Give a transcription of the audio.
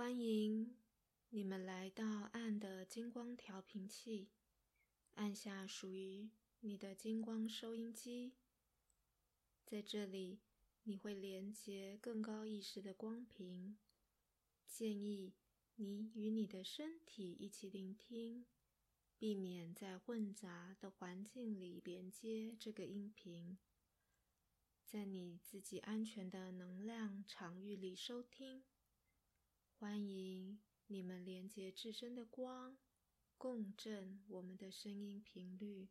欢迎你们来到暗的金光调频器，按下属于你的金光收音机。在这里，你会连接更高意识的光频。建议你与你的身体一起聆听，避免在混杂的环境里连接这个音频。在你自己安全的能量场域里收听。欢迎你们连接自身的光，共振我们的声音频率。